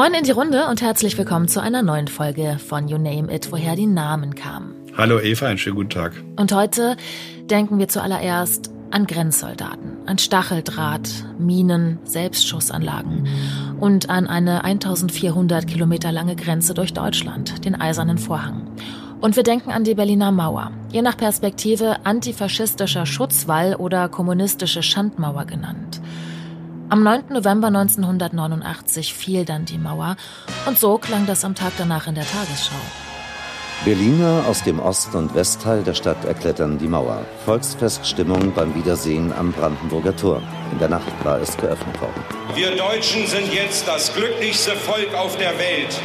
Moin in die Runde und herzlich willkommen zu einer neuen Folge von You Name It, woher die Namen kamen. Hallo Eva, einen schönen guten Tag. Und heute denken wir zuallererst an Grenzsoldaten, an Stacheldraht, Minen, Selbstschussanlagen und an eine 1400 Kilometer lange Grenze durch Deutschland, den Eisernen Vorhang. Und wir denken an die Berliner Mauer, je nach Perspektive antifaschistischer Schutzwall oder kommunistische Schandmauer genannt. Am 9. November 1989 fiel dann die Mauer und so klang das am Tag danach in der Tagesschau. Berliner aus dem Ost- und Westteil der Stadt erklettern die Mauer. Volksfeststimmung beim Wiedersehen am Brandenburger Tor. In der Nacht war es geöffnet worden. Wir Deutschen sind jetzt das glücklichste Volk auf der Welt.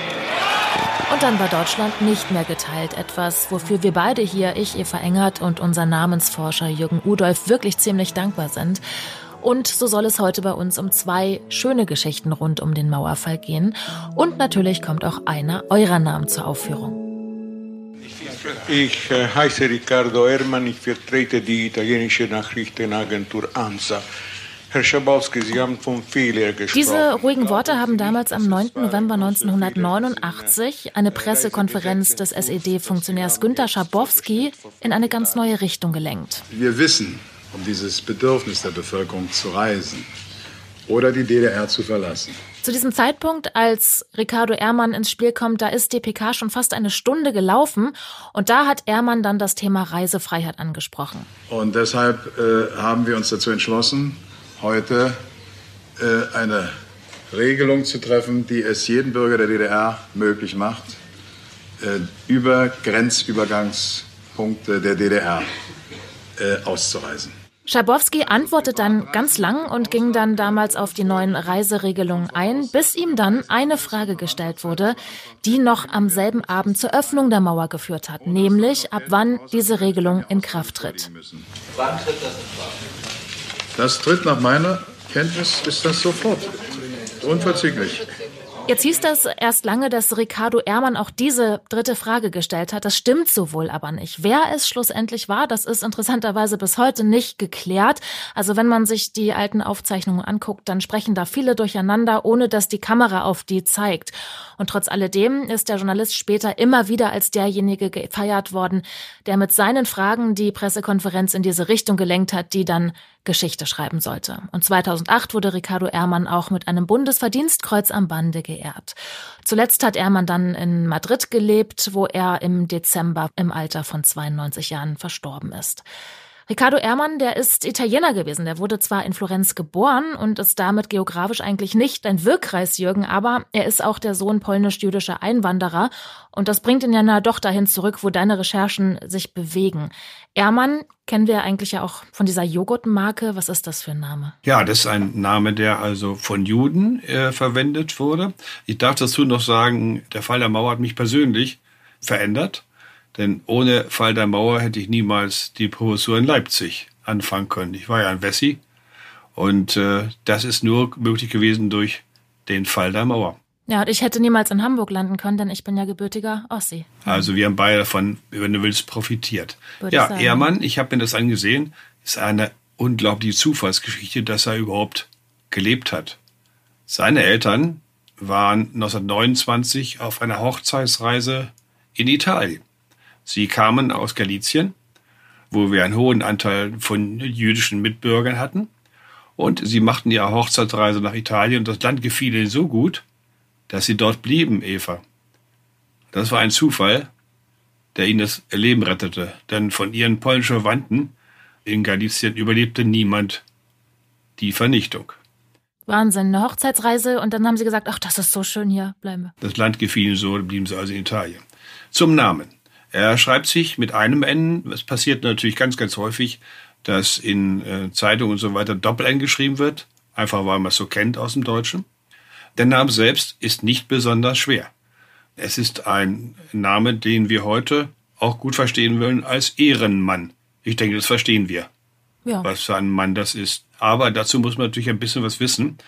Und dann war Deutschland nicht mehr geteilt. Etwas, wofür wir beide hier, ich, Eva Engert und unser Namensforscher Jürgen Udolf, wirklich ziemlich dankbar sind. Und so soll es heute bei uns um zwei schöne Geschichten rund um den Mauerfall gehen. Und natürlich kommt auch einer eurer Namen zur Aufführung. Ich äh, heiße Riccardo Ermann, ich vertrete die italienische Nachrichtenagentur ANSA. Herr Schabowski, Sie haben vom Fehler gesprochen. Diese ruhigen Worte haben damals am 9. November 1989 eine Pressekonferenz des SED-Funktionärs Günter Schabowski in eine ganz neue Richtung gelenkt. Wir wissen um dieses Bedürfnis der Bevölkerung zu reisen oder die DDR zu verlassen. Zu diesem Zeitpunkt, als Ricardo Ehrmann ins Spiel kommt, da ist die PK schon fast eine Stunde gelaufen und da hat Ehrmann dann das Thema Reisefreiheit angesprochen. Und deshalb äh, haben wir uns dazu entschlossen, heute äh, eine Regelung zu treffen, die es jedem Bürger der DDR möglich macht, äh, über Grenzübergangspunkte der DDR äh, auszureisen. Schabowski antwortet dann ganz lang und ging dann damals auf die neuen Reiseregelungen ein, bis ihm dann eine Frage gestellt wurde, die noch am selben Abend zur Öffnung der Mauer geführt hat, nämlich ab wann diese Regelung in Kraft tritt. Wann tritt das in Kraft? Das tritt nach meiner Kenntnis ist das sofort. Unverzüglich. Jetzt hieß das erst lange, dass Ricardo Ehrmann auch diese dritte Frage gestellt hat. Das stimmt so wohl aber nicht. Wer es schlussendlich war, das ist interessanterweise bis heute nicht geklärt. Also wenn man sich die alten Aufzeichnungen anguckt, dann sprechen da viele durcheinander, ohne dass die Kamera auf die zeigt. Und trotz alledem ist der Journalist später immer wieder als derjenige gefeiert worden, der mit seinen Fragen die Pressekonferenz in diese Richtung gelenkt hat, die dann Geschichte schreiben sollte. Und 2008 wurde Ricardo Ehrmann auch mit einem Bundesverdienstkreuz am Bande geehrt. Zuletzt hat Ehrmann dann in Madrid gelebt, wo er im Dezember im Alter von 92 Jahren verstorben ist. Riccardo Ehrmann, der ist Italiener gewesen. Der wurde zwar in Florenz geboren und ist damit geografisch eigentlich nicht ein Wirkkreis, Jürgen, aber er ist auch der Sohn polnisch-jüdischer Einwanderer und das bringt ihn ja na doch dahin zurück, wo deine Recherchen sich bewegen. Ehrmann kennen wir eigentlich ja auch von dieser Joghurtmarke. Was ist das für ein Name? Ja, das ist ein Name, der also von Juden äh, verwendet wurde. Ich darf dazu noch sagen, der Fall der Mauer hat mich persönlich verändert. Denn ohne Fall der Mauer hätte ich niemals die Professur in Leipzig anfangen können. Ich war ja ein Wessi und äh, das ist nur möglich gewesen durch den Fall der Mauer. Ja, und ich hätte niemals in Hamburg landen können, denn ich bin ja gebürtiger Ossi. Also wir haben beide davon, wenn du willst, profitiert. Würde ja, Ehrmann, ich habe mir das angesehen, ist eine unglaubliche Zufallsgeschichte, dass er überhaupt gelebt hat. Seine Eltern waren 1929 auf einer Hochzeitsreise in Italien. Sie kamen aus Galizien, wo wir einen hohen Anteil von jüdischen Mitbürgern hatten. Und sie machten ihre Hochzeitsreise nach Italien und das Land gefiel ihnen so gut, dass sie dort blieben, Eva. Das war ein Zufall, der ihnen das Leben rettete, denn von ihren polnischen Verwandten in Galizien überlebte niemand die Vernichtung. Wahnsinn, eine Hochzeitsreise und dann haben sie gesagt, ach, das ist so schön hier, bleiben wir. Das Land gefiel ihnen so, blieben sie also in Italien. Zum Namen. Er schreibt sich mit einem N. Es passiert natürlich ganz, ganz häufig, dass in äh, Zeitungen und so weiter Doppel-N geschrieben wird, einfach weil man es so kennt aus dem Deutschen. Der Name selbst ist nicht besonders schwer. Es ist ein Name, den wir heute auch gut verstehen wollen als Ehrenmann. Ich denke, das verstehen wir, ja. was für ein Mann das ist. Aber dazu muss man natürlich ein bisschen was wissen,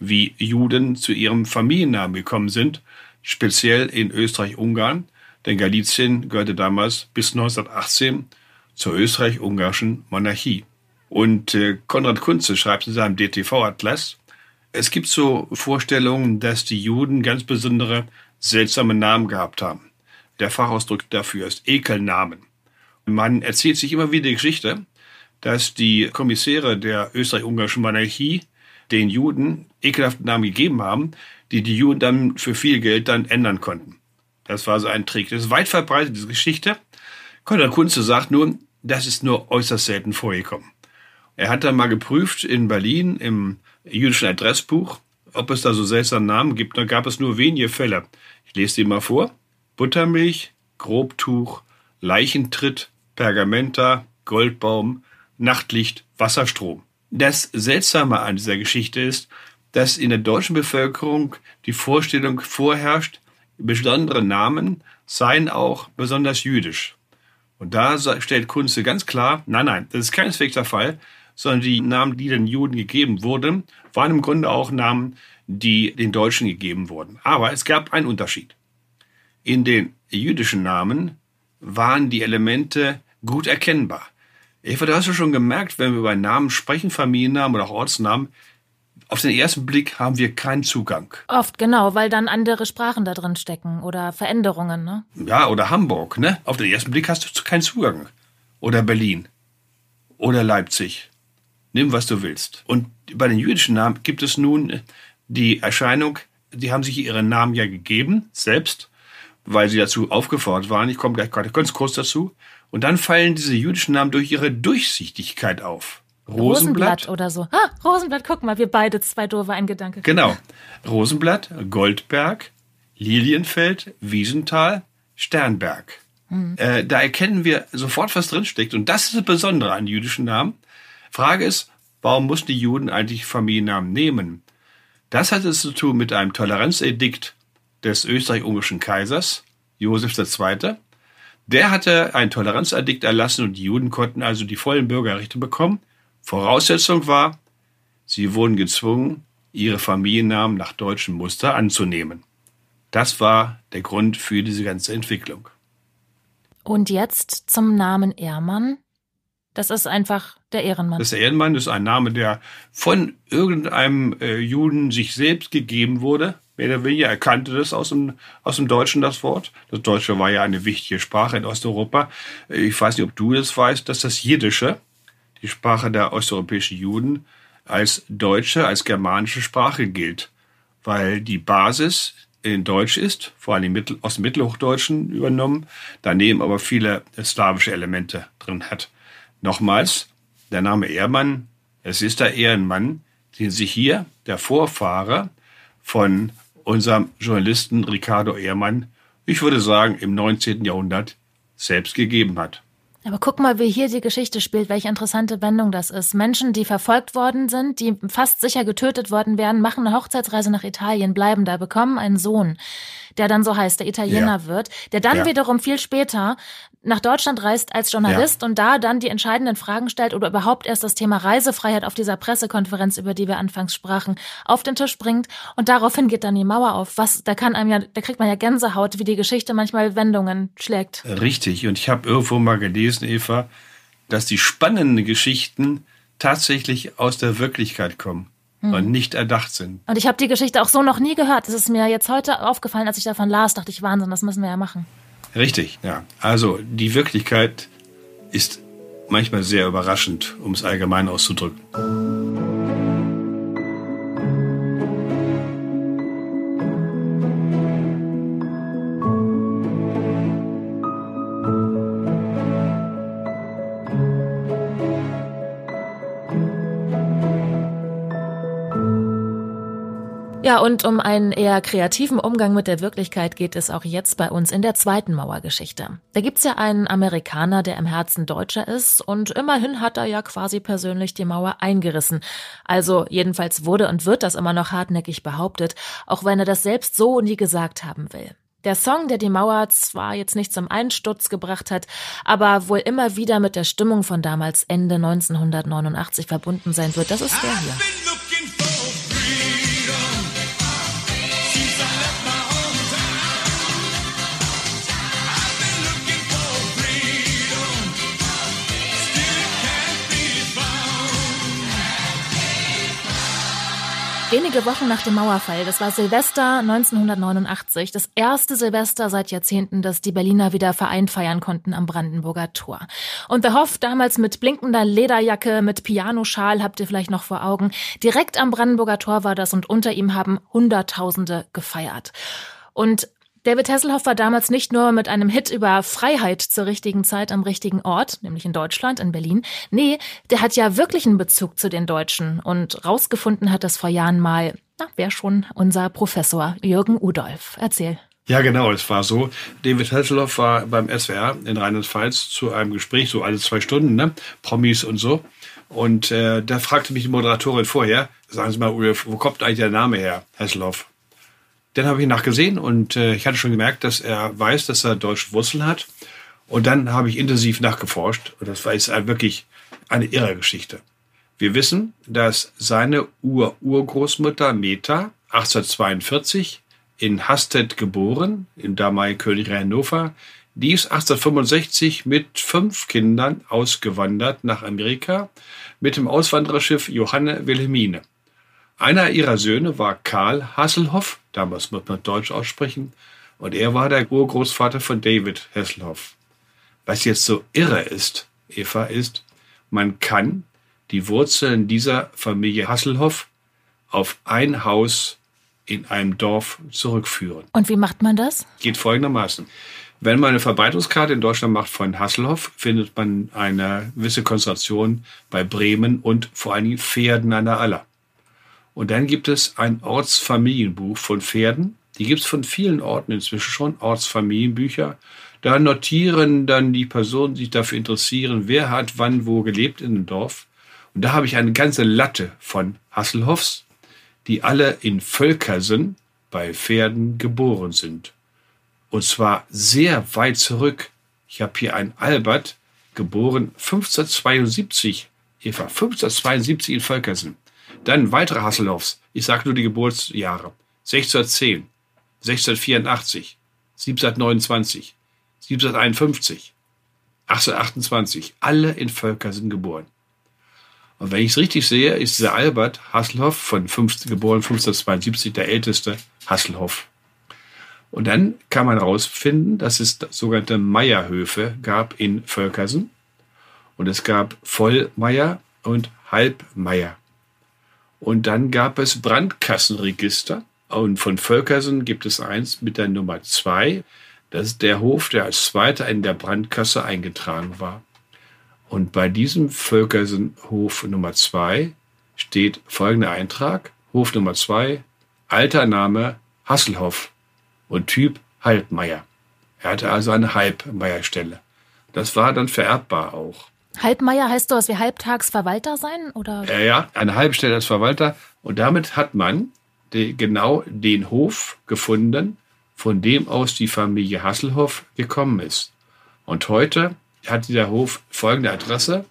wie Juden zu ihrem Familiennamen gekommen sind, speziell in Österreich-Ungarn denn Galizien gehörte damals bis 1918 zur österreich-ungarischen Monarchie. Und äh, Konrad Kunze schreibt in seinem DTV-Atlas, Es gibt so Vorstellungen, dass die Juden ganz besondere seltsame Namen gehabt haben. Der Fachausdruck dafür ist Ekelnamen. Man erzählt sich immer wieder die Geschichte, dass die Kommissäre der österreich-ungarischen Monarchie den Juden ekelhafte Namen gegeben haben, die die Juden dann für viel Geld dann ändern konnten. Das war so ein Trick. Das ist weit verbreitet, diese Geschichte. Konrad Kunze sagt nun, das ist nur äußerst selten vorgekommen. Er hat dann mal geprüft in Berlin im jüdischen Adressbuch, ob es da so seltsame Namen gibt. Da gab es nur wenige Fälle. Ich lese die mal vor. Buttermilch, Grobtuch, Leichentritt, Pergamenta, Goldbaum, Nachtlicht, Wasserstrom. Das Seltsame an dieser Geschichte ist, dass in der deutschen Bevölkerung die Vorstellung vorherrscht, besondere Namen seien auch besonders jüdisch. Und da stellt Kunze ganz klar, nein, nein, das ist keineswegs der Fall, sondern die Namen, die den Juden gegeben wurden, waren im Grunde auch Namen, die den Deutschen gegeben wurden. Aber es gab einen Unterschied. In den jüdischen Namen waren die Elemente gut erkennbar. Eva, du hast ja schon gemerkt, wenn wir über Namen sprechen, Familiennamen oder auch Ortsnamen, auf den ersten Blick haben wir keinen Zugang. Oft, genau, weil dann andere Sprachen da drin stecken oder Veränderungen, ne? Ja, oder Hamburg, ne? Auf den ersten Blick hast du keinen Zugang. Oder Berlin. Oder Leipzig. Nimm, was du willst. Und bei den jüdischen Namen gibt es nun die Erscheinung, die haben sich ihren Namen ja gegeben, selbst, weil sie dazu aufgefordert waren. Ich komme gleich ganz kurz dazu. Und dann fallen diese jüdischen Namen durch ihre Durchsichtigkeit auf. Rosenblatt, Rosenblatt oder so. Ah, Rosenblatt, guck mal, wir beide zwei doofe ein Gedanke. Genau. Rosenblatt, Goldberg, Lilienfeld, Wiesenthal, Sternberg. Hm. Äh, da erkennen wir sofort, was drinsteckt. Und das ist das Besondere an jüdischen Namen. Frage ist, warum mussten die Juden eigentlich Familiennamen nehmen? Das hat es zu tun mit einem Toleranzedikt des österreich-ungarischen Kaisers, Josef II. Der hatte ein Toleranzedikt erlassen und die Juden konnten also die vollen Bürgerrechte bekommen. Voraussetzung war, sie wurden gezwungen, ihre Familiennamen nach deutschem Muster anzunehmen. Das war der Grund für diese ganze Entwicklung. Und jetzt zum Namen Ehrmann. Das ist einfach der Ehrenmann. Das Ehrenmann ist ein Name, der von irgendeinem äh, Juden sich selbst gegeben wurde mehr oder weniger. Er kannte das aus dem, aus dem Deutschen, das Wort. Das Deutsche war ja eine wichtige Sprache in Osteuropa. Ich weiß nicht, ob du das weißt, dass das Jiddische, die Sprache der osteuropäischen Juden, als deutsche, als germanische Sprache gilt. Weil die Basis in Deutsch ist, vor allem aus dem Mittelhochdeutschen übernommen, daneben aber viele slawische Elemente drin hat. Nochmals, der Name Ehrmann, es ist der Ehrenmann, den sich hier der Vorfahre von unserem Journalisten Ricardo Ehrmann, ich würde sagen, im 19. Jahrhundert selbst gegeben hat. Aber guck mal, wie hier die Geschichte spielt, welche interessante Wendung das ist. Menschen, die verfolgt worden sind, die fast sicher getötet worden wären, machen eine Hochzeitsreise nach Italien, bleiben da, bekommen einen Sohn, der dann so heißt, der Italiener ja. wird, der dann ja. wiederum viel später nach Deutschland reist als Journalist ja. und da dann die entscheidenden Fragen stellt oder überhaupt erst das Thema Reisefreiheit auf dieser Pressekonferenz, über die wir anfangs sprachen, auf den Tisch bringt und daraufhin geht dann die Mauer auf. Was, da kann einem ja, da kriegt man ja Gänsehaut, wie die Geschichte manchmal Wendungen schlägt. Richtig. Und ich habe irgendwo mal gelesen, Eva, dass die spannenden Geschichten tatsächlich aus der Wirklichkeit kommen und nicht erdacht sind. Und ich habe die Geschichte auch so noch nie gehört. Das ist mir jetzt heute aufgefallen, als ich davon las, dachte ich, Wahnsinn, das müssen wir ja machen. Richtig, ja. Also die Wirklichkeit ist manchmal sehr überraschend, um es allgemein auszudrücken. Ja, und um einen eher kreativen Umgang mit der Wirklichkeit geht es auch jetzt bei uns in der zweiten Mauergeschichte. Da gibt's ja einen Amerikaner, der im Herzen Deutscher ist und immerhin hat er ja quasi persönlich die Mauer eingerissen. Also jedenfalls wurde und wird das immer noch hartnäckig behauptet, auch wenn er das selbst so nie gesagt haben will. Der Song, der die Mauer zwar jetzt nicht zum Einsturz gebracht hat, aber wohl immer wieder mit der Stimmung von damals Ende 1989 verbunden sein wird, das ist der hier. Wenige Wochen nach dem Mauerfall, das war Silvester 1989, das erste Silvester seit Jahrzehnten, dass die Berliner wieder vereint feiern konnten am Brandenburger Tor. Und der Hoff damals mit blinkender Lederjacke, mit Pianoschal, habt ihr vielleicht noch vor Augen. Direkt am Brandenburger Tor war das und unter ihm haben Hunderttausende gefeiert. Und David Hasselhoff war damals nicht nur mit einem Hit über Freiheit zur richtigen Zeit am richtigen Ort, nämlich in Deutschland, in Berlin. Nee, der hat ja wirklich einen Bezug zu den Deutschen und rausgefunden hat das vor Jahren mal, na, wer schon, unser Professor Jürgen Udolf. Erzähl. Ja, genau, es war so. David Hasselhoff war beim SWR in Rheinland-Pfalz zu einem Gespräch, so alle zwei Stunden, ne? Promis und so. Und äh, da fragte mich die Moderatorin vorher, sagen Sie mal, Ulf, wo kommt eigentlich der Name her, Hasselhoff? Dann habe ich nachgesehen und äh, ich hatte schon gemerkt, dass er weiß, dass er deutsche Wurzeln hat. Und dann habe ich intensiv nachgeforscht und das war jetzt wirklich eine irre Geschichte. Wir wissen, dass seine Ur-Urgroßmutter Meta 1842 in Hastedt geboren, im damaligen Königreich Hannover, die ist 1865 mit fünf Kindern ausgewandert nach Amerika mit dem Auswandererschiff Johanne Wilhelmine. Einer ihrer Söhne war Karl Hasselhoff, damals muss man Deutsch aussprechen, und er war der Urgroßvater von David Hasselhoff. Was jetzt so irre ist, Eva, ist, man kann die Wurzeln dieser Familie Hasselhoff auf ein Haus in einem Dorf zurückführen. Und wie macht man das? Geht folgendermaßen. Wenn man eine Verbreitungskarte in Deutschland macht von Hasselhoff, findet man eine gewisse Konzentration bei Bremen und vor allen Dingen Pferden an der Aller. Und dann gibt es ein Ortsfamilienbuch von Pferden. Die gibt es von vielen Orten inzwischen schon, Ortsfamilienbücher. Da notieren dann die Personen, die sich dafür interessieren, wer hat wann wo gelebt in dem Dorf. Und da habe ich eine ganze Latte von Hasselhoffs, die alle in Völkersen bei Pferden geboren sind. Und zwar sehr weit zurück. Ich habe hier einen Albert, geboren 1572, Eva, 1572 in Völkersen. Dann weitere Hasselhoffs. Ich sage nur die Geburtsjahre. 1610, 1684, 1729, 1751, 1828. Alle in Völker sind geboren. Und wenn ich es richtig sehe, ist dieser Albert Hasselhoff von 15, geboren 1572 der älteste Hasselhoff. Und dann kann man herausfinden, dass es sogenannte Meierhöfe gab in Völkersen. Und es gab Vollmeier und Halbmeier. Und dann gab es Brandkassenregister. Und von Völkersen gibt es eins mit der Nummer zwei. Das ist der Hof, der als zweiter in der Brandkasse eingetragen war. Und bei diesem Völkersenhof Nummer zwei steht folgender Eintrag. Hof Nummer zwei, alter Name Hasselhoff und Typ Halbmeier. Er hatte also eine Halbmeierstelle. Das war dann vererbbar auch. Halbmeier heißt sowas wie Halbtagsverwalter sein? Oder? Ja, ja, eine Halbstelle als Verwalter. Und damit hat man die, genau den Hof gefunden, von dem aus die Familie Hasselhoff gekommen ist. Und heute hat dieser Hof folgende Adresse: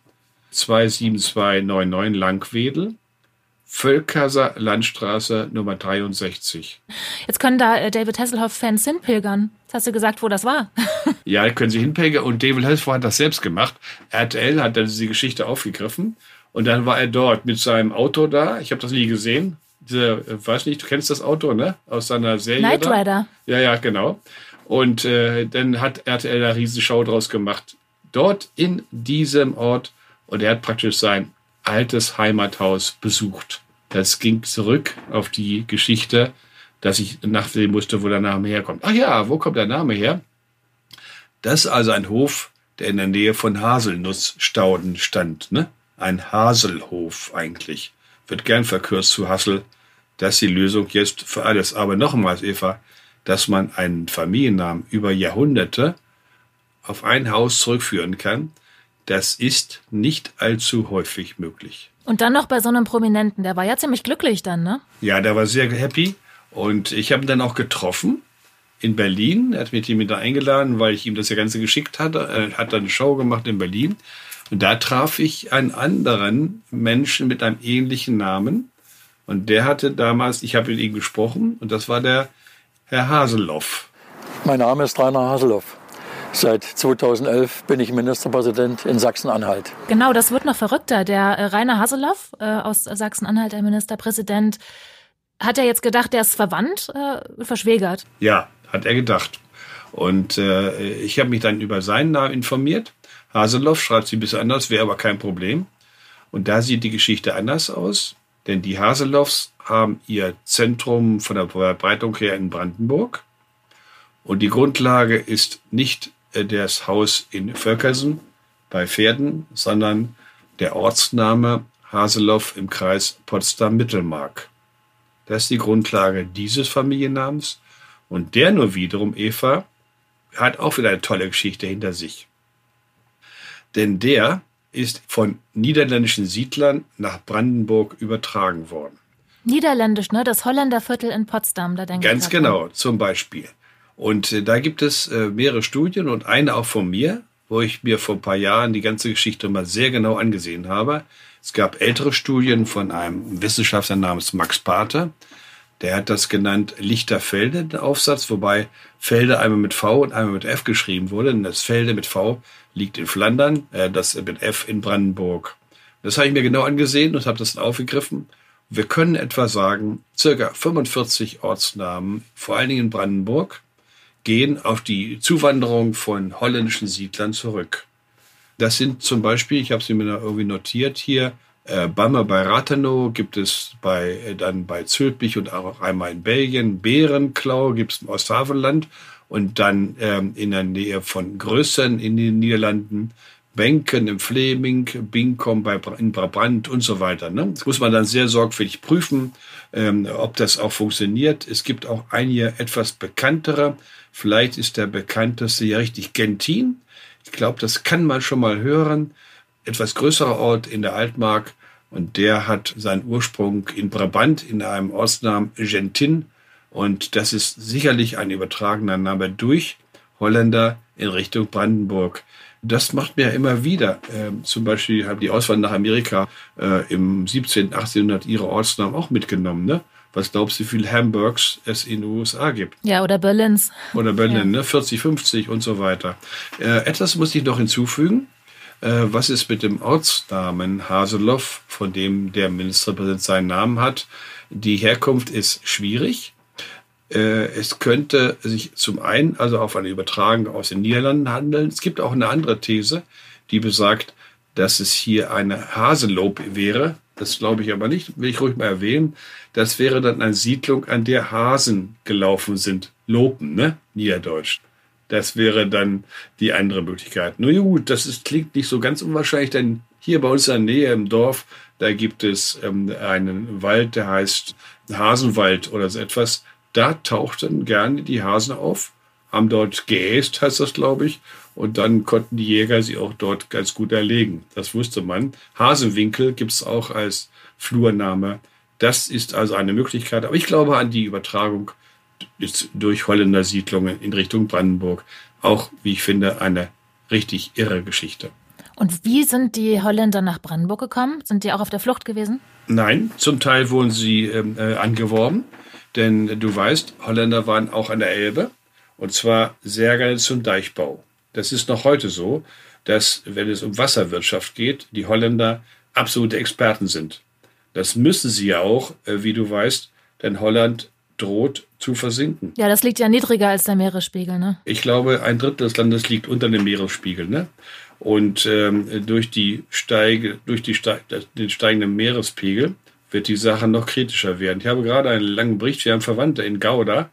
27299 Langwedel, Völkerser Landstraße Nummer 63. Jetzt können da äh, David Hasselhoff-Fans hinpilgern. Jetzt hast du gesagt, wo das war. ja, können sie hinpilgern und David Hasselhoff hat das selbst gemacht. RTL hat dann diese Geschichte aufgegriffen und dann war er dort mit seinem Auto da. Ich habe das nie gesehen. Diese, äh, weiß nicht, du kennst das Auto, ne? Aus seiner Serie. Knight Rider. Ja, ja, genau. Und äh, dann hat RTL da riesen Show draus gemacht. Dort in diesem Ort. Und er hat praktisch sein altes Heimathaus besucht. Das ging zurück auf die Geschichte, dass ich nachsehen musste, wo der Name herkommt. Ach ja, wo kommt der Name her? Das ist also ein Hof, der in der Nähe von Haselnussstauden stand. Ne? Ein Haselhof eigentlich. Wird gern verkürzt zu Hassel. Das ist die Lösung jetzt für alles. Aber nochmals, Eva, dass man einen Familiennamen über Jahrhunderte auf ein Haus zurückführen kann, das ist nicht allzu häufig möglich. Und dann noch bei so einem Prominenten, der war ja ziemlich glücklich dann, ne? Ja, der war sehr happy. Und ich habe ihn dann auch getroffen in Berlin. Er hat mich mit da eingeladen, weil ich ihm das ja Ganze geschickt hatte. Er hat dann eine Show gemacht in Berlin. Und da traf ich einen anderen Menschen mit einem ähnlichen Namen. Und der hatte damals, ich habe mit ihm gesprochen, und das war der Herr Haseloff. Mein Name ist Rainer Haseloff. Seit 2011 bin ich Ministerpräsident in Sachsen-Anhalt. Genau, das wird noch verrückter. Der äh, Rainer Haseloff äh, aus Sachsen-Anhalt, der Ministerpräsident, hat er jetzt gedacht, der ist verwandt, äh, verschwägert? Ja, hat er gedacht. Und äh, ich habe mich dann über seinen Namen informiert. Haseloff schreibt sie ein bisschen anders, wäre aber kein Problem. Und da sieht die Geschichte anders aus, denn die Haseloffs haben ihr Zentrum von der Verbreitung her in Brandenburg. Und die Grundlage ist nicht das Haus in Völkersen bei Pferden, sondern der Ortsname Haseloff im Kreis Potsdam-Mittelmark. Das ist die Grundlage dieses Familiennamens. Und der nur wiederum, Eva, hat auch wieder eine tolle Geschichte hinter sich. Denn der ist von niederländischen Siedlern nach Brandenburg übertragen worden. Niederländisch, ne? Das Holländerviertel in Potsdam, da denke ich. Ganz genau, zum Beispiel. Und äh, da gibt es äh, mehrere Studien und eine auch von mir, wo ich mir vor ein paar Jahren die ganze Geschichte mal sehr genau angesehen habe. Es gab ältere Studien von einem Wissenschaftler namens Max Pater, der hat das genannt Lichterfelde, den Aufsatz, wobei Felde einmal mit V und einmal mit F geschrieben wurde. Und das Felde mit V liegt in Flandern, äh, das mit F in Brandenburg. Das habe ich mir genau angesehen und habe das dann aufgegriffen. Wir können etwa sagen, circa 45 Ortsnamen, vor allen Dingen in Brandenburg, gehen auf die Zuwanderung von holländischen Siedlern zurück. Das sind zum Beispiel, ich habe sie mir irgendwie notiert hier, äh, Bammer bei Rathenow gibt es bei, äh, dann bei Zülpich und auch einmal in Belgien. Bärenklau gibt es im Osthavelland und dann ähm, in der Nähe von Grössern in den Niederlanden. Benken im Fleming, Binkom bei, in Brabant und so weiter. Ne? Das muss man dann sehr sorgfältig prüfen, ähm, ob das auch funktioniert. Es gibt auch einige etwas bekanntere. Vielleicht ist der bekannteste ja richtig Gentin. Ich glaube, das kann man schon mal hören etwas größerer Ort in der Altmark und der hat seinen Ursprung in Brabant in einem Ortsnamen Gentin und das ist sicherlich ein übertragener Name durch Holländer in Richtung Brandenburg. Das macht mir immer wieder. Ähm, zum Beispiel haben die Auswanderer nach Amerika äh, im 17., 1800 ihre Ortsnamen auch mitgenommen. Ne? Was glaubst du, wie viele Hamburgs es in den USA gibt? Ja, oder Berlins. Oder Berlin, ja. ne? 40, 50 und so weiter. Äh, etwas muss ich noch hinzufügen. Äh, was ist mit dem Ortsnamen Haseloff, von dem der Ministerpräsident seinen Namen hat? Die Herkunft ist schwierig. Äh, es könnte sich zum einen also auf eine Übertragung aus den Niederlanden handeln. Es gibt auch eine andere These, die besagt, dass es hier eine Haselob wäre. Das glaube ich aber nicht, will ich ruhig mal erwähnen. Das wäre dann eine Siedlung, an der Hasen gelaufen sind. Lopen, ne? Niederdeutsch. Das wäre dann die andere Möglichkeit. Nur gut, das ist, klingt nicht so ganz unwahrscheinlich, denn hier bei uns in der Nähe im Dorf, da gibt es ähm, einen Wald, der heißt Hasenwald oder so etwas. Da tauchten gerne die Hasen auf, haben dort geäst, heißt das, glaube ich, und dann konnten die Jäger sie auch dort ganz gut erlegen. Das wusste man. Hasenwinkel gibt es auch als Flurname. Das ist also eine Möglichkeit. Aber ich glaube an die Übertragung durch Holländer Siedlungen in Richtung Brandenburg. Auch, wie ich finde, eine richtig irre Geschichte. Und wie sind die Holländer nach Brandenburg gekommen? Sind die auch auf der Flucht gewesen? Nein, zum Teil wurden sie ähm, äh, angeworben, denn du weißt, Holländer waren auch an der Elbe und zwar sehr gerne zum Deichbau. Das ist noch heute so, dass, wenn es um Wasserwirtschaft geht, die Holländer absolute Experten sind. Das müssen sie ja auch, äh, wie du weißt, denn Holland droht zu versinken. Ja, das liegt ja niedriger als der Meeresspiegel, ne? Ich glaube, ein Drittel des Landes liegt unter dem Meeresspiegel, ne? Und ähm, durch, die Steige, durch die Steig, den steigenden Meerespegel wird die Sache noch kritischer werden. Ich habe gerade einen langen Bericht, wir haben Verwandte in Gouda,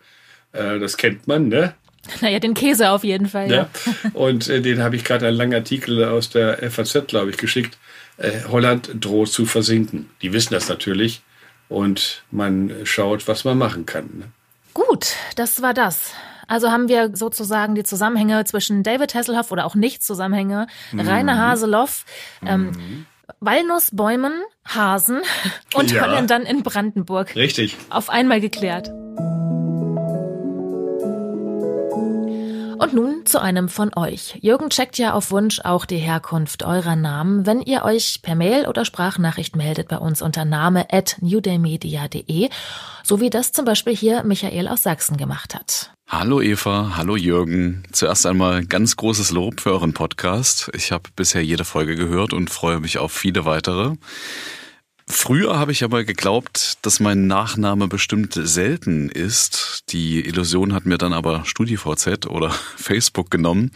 äh, das kennt man, ne? Naja, den Käse auf jeden Fall, ja. ja. Und äh, den habe ich gerade einen langen Artikel aus der FAZ, glaube ich, geschickt. Äh, Holland droht zu versinken. Die wissen das natürlich und man schaut, was man machen kann. Ne? Gut, das war das. Also haben wir sozusagen die Zusammenhänge zwischen David Hasselhoff oder auch Nicht-Zusammenhänge, mhm. Rainer Haseloff, ähm, mhm. Walnussbäumen, Hasen und ja. Holländern in Brandenburg. Richtig. Auf einmal geklärt. Und nun zu einem von euch. Jürgen checkt ja auf Wunsch auch die Herkunft eurer Namen, wenn ihr euch per Mail oder Sprachnachricht meldet bei uns unter name at newdaymedia.de, so wie das zum Beispiel hier Michael aus Sachsen gemacht hat. Hallo Eva, hallo Jürgen. Zuerst einmal ganz großes Lob für euren Podcast. Ich habe bisher jede Folge gehört und freue mich auf viele weitere. Früher habe ich aber geglaubt, dass mein Nachname bestimmt selten ist. Die Illusion hat mir dann aber StudiVZ oder Facebook genommen.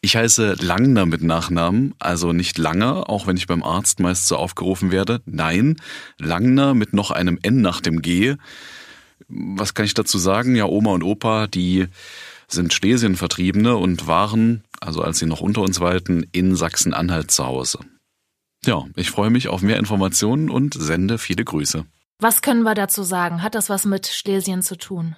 Ich heiße Langner mit Nachnamen, also nicht Langer, auch wenn ich beim Arzt meist so aufgerufen werde. Nein, Langner mit noch einem N nach dem G. Was kann ich dazu sagen? Ja, Oma und Opa, die sind Schlesien-Vertriebene und waren, also als sie noch unter uns weilten, in Sachsen-Anhalt zu Hause. Ja, ich freue mich auf mehr Informationen und sende viele Grüße. Was können wir dazu sagen? Hat das was mit Schlesien zu tun?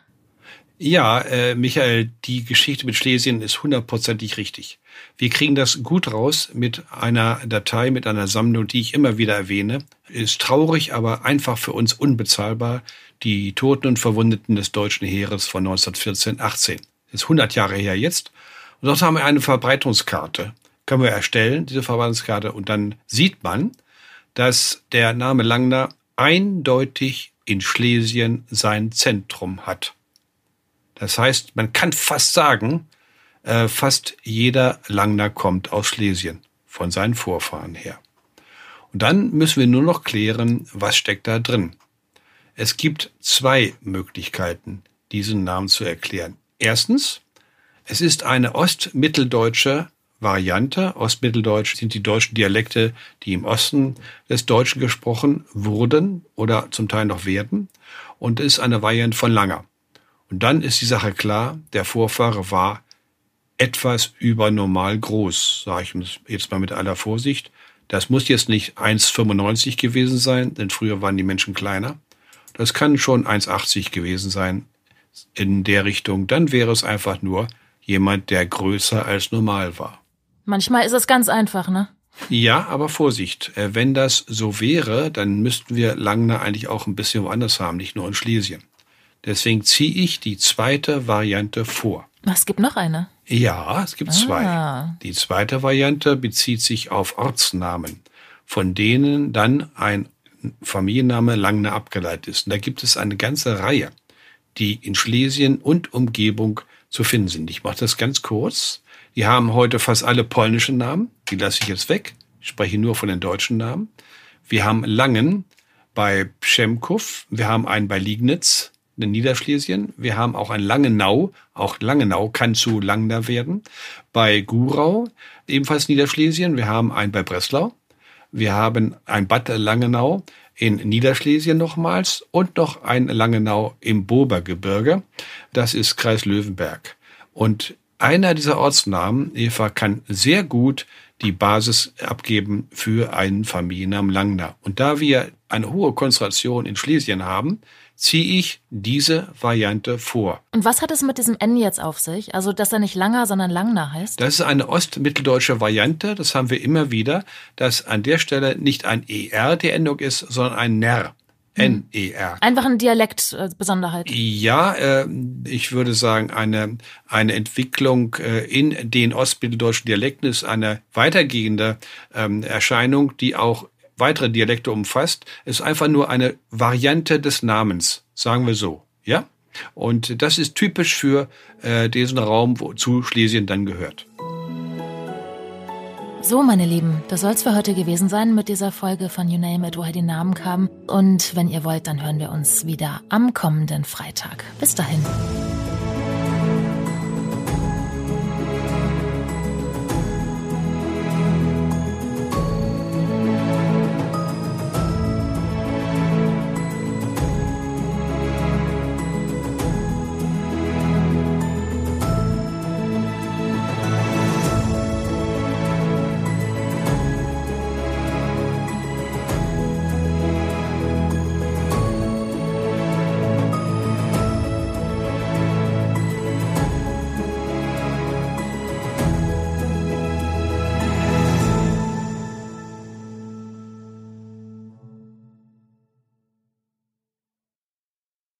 Ja, äh, Michael, die Geschichte mit Schlesien ist hundertprozentig richtig. Wir kriegen das gut raus mit einer Datei, mit einer Sammlung, die ich immer wieder erwähne. Ist traurig, aber einfach für uns unbezahlbar. Die Toten und Verwundeten des deutschen Heeres von 1914-18. Ist 100 Jahre her jetzt. Und dort haben wir eine Verbreitungskarte können wir erstellen, diese Verbandskarte. Und dann sieht man, dass der Name Langner eindeutig in Schlesien sein Zentrum hat. Das heißt, man kann fast sagen, äh, fast jeder Langner kommt aus Schlesien, von seinen Vorfahren her. Und dann müssen wir nur noch klären, was steckt da drin. Es gibt zwei Möglichkeiten, diesen Namen zu erklären. Erstens, es ist eine ostmitteldeutsche Variante. Ostmitteldeutsch sind die deutschen Dialekte, die im Osten des Deutschen gesprochen wurden oder zum Teil noch werden. Und ist eine Variante von Langer. Und dann ist die Sache klar, der Vorfahre war etwas übernormal groß, sage ich jetzt mal mit aller Vorsicht. Das muss jetzt nicht 1,95 gewesen sein, denn früher waren die Menschen kleiner. Das kann schon 1,80 gewesen sein in der Richtung. Dann wäre es einfach nur jemand, der größer als normal war. Manchmal ist es ganz einfach, ne? Ja, aber Vorsicht. Äh, wenn das so wäre, dann müssten wir Langner eigentlich auch ein bisschen woanders haben, nicht nur in Schlesien. Deswegen ziehe ich die zweite Variante vor. Es gibt noch eine. Ja, es gibt ah. zwei. Die zweite Variante bezieht sich auf Ortsnamen, von denen dann ein Familienname Langner abgeleitet ist. Und da gibt es eine ganze Reihe, die in Schlesien und Umgebung zu finden sind. Ich mache das ganz kurz. Die haben heute fast alle polnischen Namen. Die lasse ich jetzt weg. Ich spreche nur von den deutschen Namen. Wir haben Langen bei Pschemkow. Wir haben einen bei Liegnitz in Niederschlesien. Wir haben auch ein Langenau. Auch Langenau kann zu Langner werden. Bei Gurau, ebenfalls Niederschlesien. Wir haben einen bei Breslau. Wir haben ein Bad Langenau in Niederschlesien nochmals und noch ein Langenau im Bobergebirge. Das ist Kreis Löwenberg. Und einer dieser Ortsnamen, Eva, kann sehr gut die Basis abgeben für einen Familiennamen Langner. Und da wir eine hohe Konzentration in Schlesien haben, ziehe ich diese Variante vor. Und was hat es mit diesem N jetzt auf sich? Also, dass er nicht Langer, sondern Langner heißt? Das ist eine ostmitteldeutsche Variante. Das haben wir immer wieder, dass an der Stelle nicht ein ER die Endung ist, sondern ein NER. N-E-R. Einfach eine Dialektbesonderheit. Ja, äh, ich würde sagen, eine, eine Entwicklung äh, in den ostmitteldeutschen Dialekten ist eine weitergehende ähm, Erscheinung, die auch weitere Dialekte umfasst. Es ist einfach nur eine Variante des Namens, sagen wir so. Ja? Und das ist typisch für äh, diesen Raum, wozu Schlesien dann gehört. So, meine Lieben, das soll's für heute gewesen sein mit dieser Folge von You Name It, woher die Namen kamen. Und wenn ihr wollt, dann hören wir uns wieder am kommenden Freitag. Bis dahin.